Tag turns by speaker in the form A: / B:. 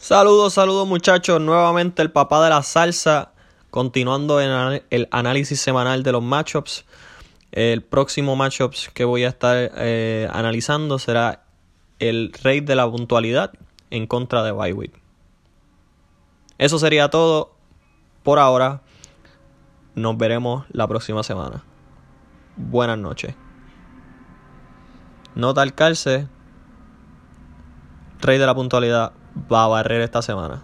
A: Saludos, saludos muchachos, nuevamente el papá de la salsa, continuando en el análisis semanal de los matchups. El próximo matchups que voy a estar eh, analizando será el rey de la puntualidad en contra de Bywit. Eso sería todo por ahora. Nos veremos la próxima semana. Buenas noches. Nota al calce. Rey de la puntualidad va a barrer esta semana.